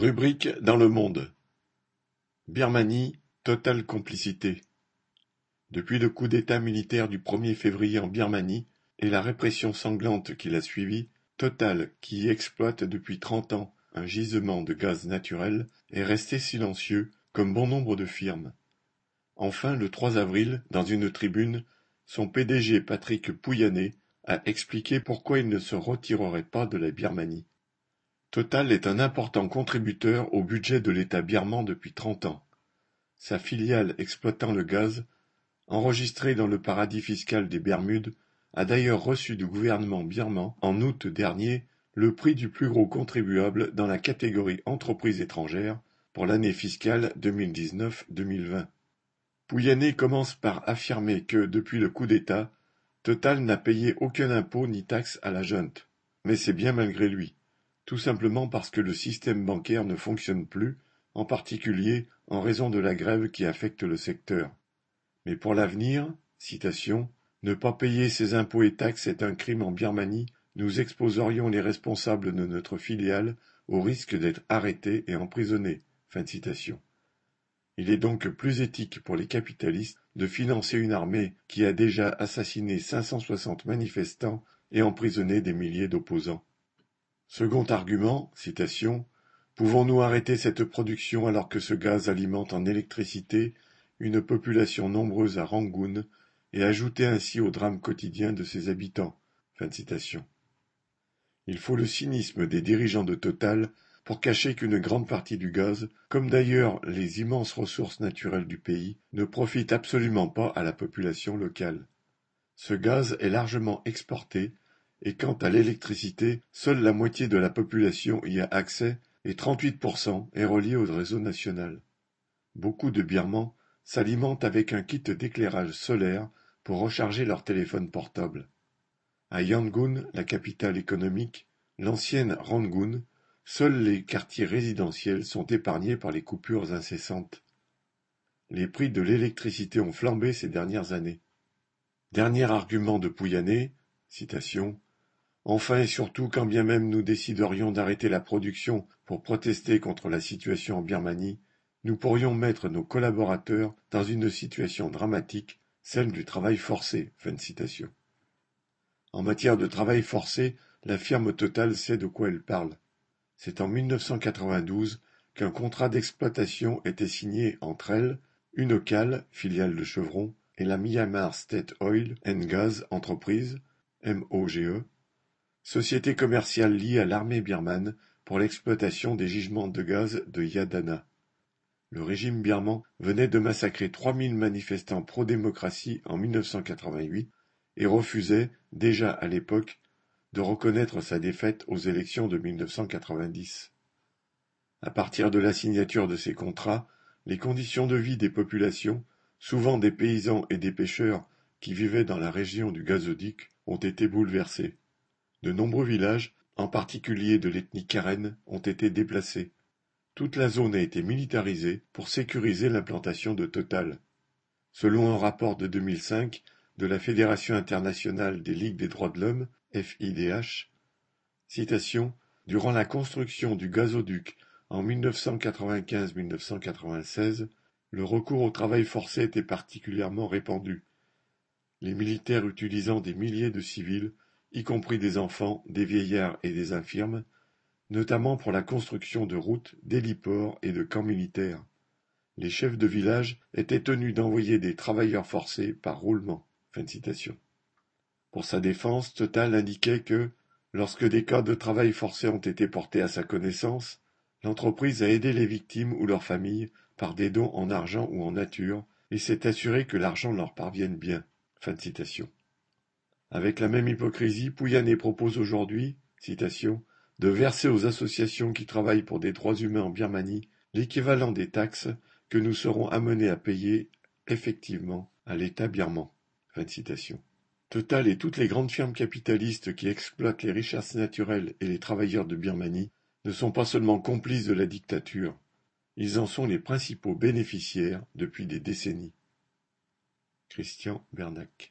Rubrique dans Le Monde. Birmanie, totale complicité. Depuis le coup d'État militaire du 1er février en Birmanie et la répression sanglante qui l'a suivi, Total, qui exploite depuis trente ans un gisement de gaz naturel, est resté silencieux, comme bon nombre de firmes. Enfin, le 3 avril, dans une tribune, son PDG Patrick Pouyanné a expliqué pourquoi il ne se retirerait pas de la Birmanie. Total est un important contributeur au budget de l'État birman depuis trente ans. Sa filiale exploitant le gaz, enregistrée dans le paradis fiscal des Bermudes, a d'ailleurs reçu du gouvernement birman en août dernier le prix du plus gros contribuable dans la catégorie entreprises étrangères pour l'année fiscale 2019-2020. Pouyanné commence par affirmer que, depuis le coup d'État, Total n'a payé aucun impôt ni taxe à la junte. Mais c'est bien malgré lui tout simplement parce que le système bancaire ne fonctionne plus, en particulier en raison de la grève qui affecte le secteur. Mais pour l'avenir, ne pas payer ses impôts et taxes est un crime en Birmanie, nous exposerions les responsables de notre filiale au risque d'être arrêtés et emprisonnés. Il est donc plus éthique pour les capitalistes de financer une armée qui a déjà assassiné 560 manifestants et emprisonné des milliers d'opposants. Second argument, citation, Pouvons-nous arrêter cette production alors que ce gaz alimente en électricité une population nombreuse à Rangoon et ajouter ainsi au drame quotidien de ses habitants? Fin de citation. Il faut le cynisme des dirigeants de Total pour cacher qu'une grande partie du gaz, comme d'ailleurs les immenses ressources naturelles du pays, ne profite absolument pas à la population locale. Ce gaz est largement exporté et quant à l'électricité, seule la moitié de la population y a accès et 38% est reliée au réseau national. Beaucoup de Birmans s'alimentent avec un kit d'éclairage solaire pour recharger leur téléphone portable. À Yangon, la capitale économique, l'ancienne Rangoon, seuls les quartiers résidentiels sont épargnés par les coupures incessantes. Les prix de l'électricité ont flambé ces dernières années. Dernier argument de Pouyanné, citation, Enfin et surtout, quand bien même nous déciderions d'arrêter la production pour protester contre la situation en Birmanie, nous pourrions mettre nos collaborateurs dans une situation dramatique, celle du travail forcé. Fin citation. En matière de travail forcé, la firme Total sait de quoi elle parle. C'est en 1992 qu'un contrat d'exploitation était signé entre elle, Unocal, filiale de Chevron, et la Myanmar State Oil and Gas Enterprise, MOGE, Société commerciale liée à l'armée birmane pour l'exploitation des gisements de gaz de Yadana. Le régime birman venait de massacrer 3000 manifestants pro-démocratie en 1988 et refusait, déjà à l'époque, de reconnaître sa défaite aux élections de 1990. À partir de la signature de ces contrats, les conditions de vie des populations, souvent des paysans et des pêcheurs qui vivaient dans la région du gazoduc, ont été bouleversées. De nombreux villages, en particulier de l'ethnie karen, ont été déplacés. Toute la zone a été militarisée pour sécuriser l'implantation de Total. Selon un rapport de 2005 de la Fédération internationale des ligues des droits de l'homme, FIDH, citation, Durant la construction du gazoduc en 1995-1996, le recours au travail forcé était particulièrement répandu, les militaires utilisant des milliers de civils y compris des enfants, des vieillards et des infirmes, notamment pour la construction de routes, d'héliports et de camps militaires. Les chefs de village étaient tenus d'envoyer des travailleurs forcés par roulement. Pour sa défense, Total indiquait que, lorsque des cas de travail forcé ont été portés à sa connaissance, l'entreprise a aidé les victimes ou leurs familles par des dons en argent ou en nature et s'est assuré que l'argent leur parvienne bien. Avec la même hypocrisie, Pouyanné propose aujourd'hui, de verser aux associations qui travaillent pour des droits humains en Birmanie l'équivalent des taxes que nous serons amenés à payer effectivement à l'État birman. Total et toutes les grandes firmes capitalistes qui exploitent les richesses naturelles et les travailleurs de Birmanie ne sont pas seulement complices de la dictature, ils en sont les principaux bénéficiaires depuis des décennies. Christian Bernac